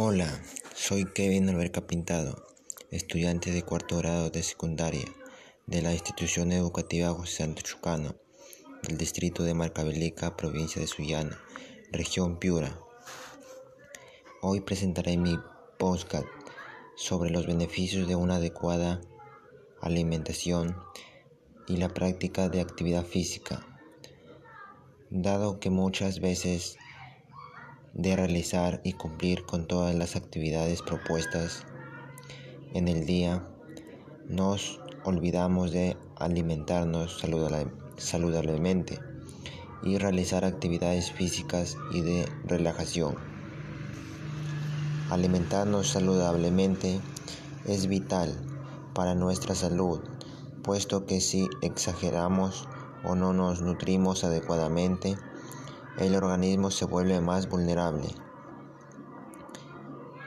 Hola, soy Kevin Alberca Pintado, estudiante de cuarto grado de secundaria de la institución educativa José Santo Chucano, del distrito de Marcavelica, provincia de Sullana, región Piura. Hoy presentaré mi podcast sobre los beneficios de una adecuada alimentación y la práctica de actividad física, dado que muchas veces de realizar y cumplir con todas las actividades propuestas en el día, nos olvidamos de alimentarnos saludablemente y realizar actividades físicas y de relajación. Alimentarnos saludablemente es vital para nuestra salud, puesto que si exageramos o no nos nutrimos adecuadamente, el organismo se vuelve más vulnerable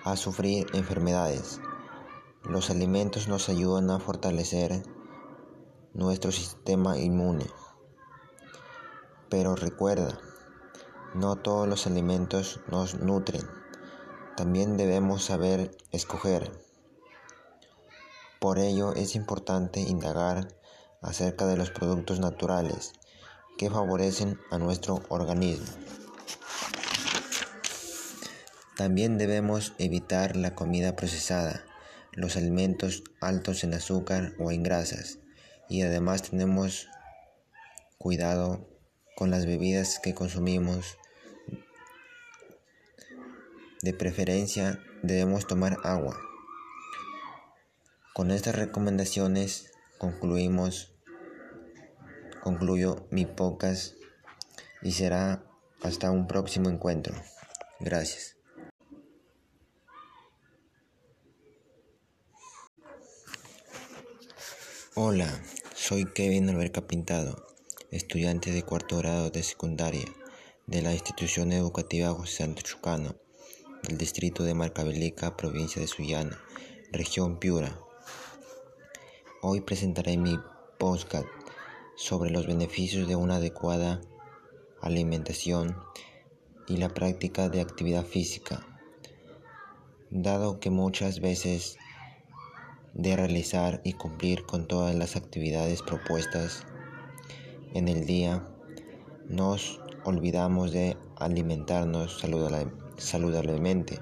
a sufrir enfermedades. Los alimentos nos ayudan a fortalecer nuestro sistema inmune. Pero recuerda, no todos los alimentos nos nutren. También debemos saber escoger. Por ello es importante indagar acerca de los productos naturales que favorecen a nuestro organismo. También debemos evitar la comida procesada, los alimentos altos en azúcar o en grasas y además tenemos cuidado con las bebidas que consumimos. De preferencia debemos tomar agua. Con estas recomendaciones concluimos concluyo mi podcast y será hasta un próximo encuentro. Gracias. Hola, soy Kevin Alberca Pintado, estudiante de cuarto grado de secundaria de la institución educativa José Santo Chucano, del distrito de Marcavelica, provincia de Sullana, región Piura. Hoy presentaré mi podcast sobre los beneficios de una adecuada alimentación y la práctica de actividad física, dado que muchas veces de realizar y cumplir con todas las actividades propuestas en el día, nos olvidamos de alimentarnos saludablemente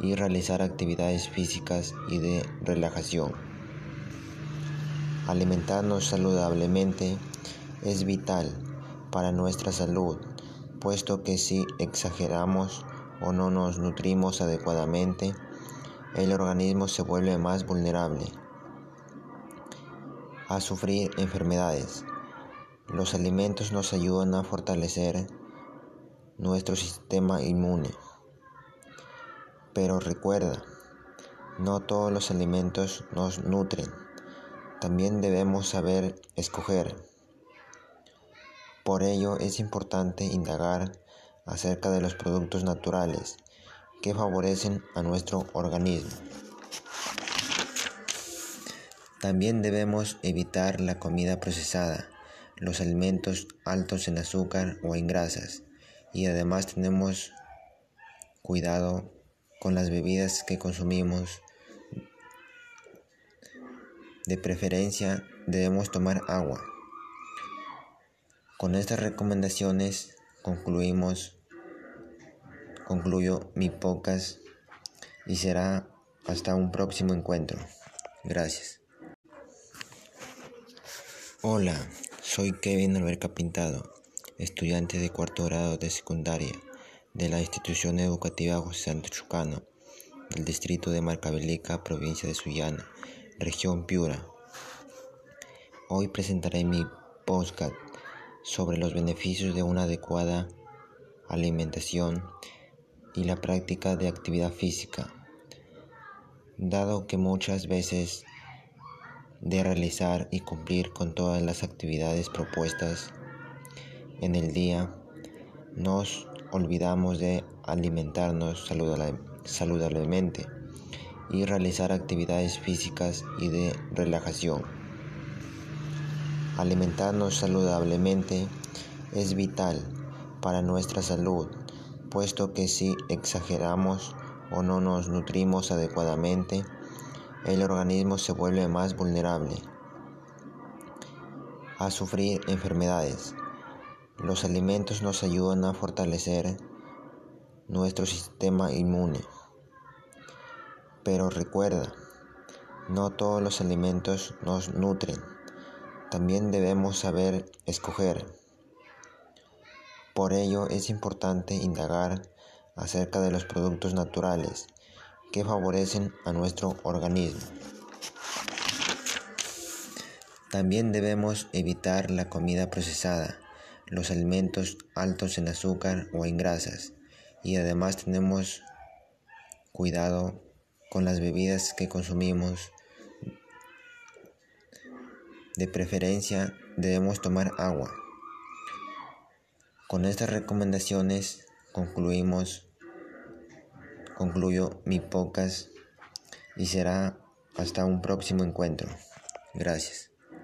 y realizar actividades físicas y de relajación. Alimentarnos saludablemente es vital para nuestra salud, puesto que si exageramos o no nos nutrimos adecuadamente, el organismo se vuelve más vulnerable a sufrir enfermedades. Los alimentos nos ayudan a fortalecer nuestro sistema inmune. Pero recuerda, no todos los alimentos nos nutren. También debemos saber escoger. Por ello es importante indagar acerca de los productos naturales que favorecen a nuestro organismo. También debemos evitar la comida procesada, los alimentos altos en azúcar o en grasas y además tenemos cuidado con las bebidas que consumimos de preferencia debemos tomar agua. Con estas recomendaciones concluimos concluyo mi podcast y será hasta un próximo encuentro. Gracias. Hola, soy Kevin Alberca Pintado, estudiante de cuarto grado de secundaria de la institución educativa José Santo Chucano, del distrito de Marcavelica, provincia de Sullana región Piura. Hoy presentaré mi podcast sobre los beneficios de una adecuada alimentación y la práctica de actividad física, dado que muchas veces de realizar y cumplir con todas las actividades propuestas en el día, nos olvidamos de alimentarnos saludablemente y realizar actividades físicas y de relajación. Alimentarnos saludablemente es vital para nuestra salud, puesto que si exageramos o no nos nutrimos adecuadamente, el organismo se vuelve más vulnerable a sufrir enfermedades. Los alimentos nos ayudan a fortalecer nuestro sistema inmune. Pero recuerda, no todos los alimentos nos nutren. También debemos saber escoger. Por ello es importante indagar acerca de los productos naturales que favorecen a nuestro organismo. También debemos evitar la comida procesada, los alimentos altos en azúcar o en grasas y además tenemos cuidado con las bebidas que consumimos. De preferencia debemos tomar agua. Con estas recomendaciones concluimos concluyo mi podcast y será hasta un próximo encuentro. Gracias.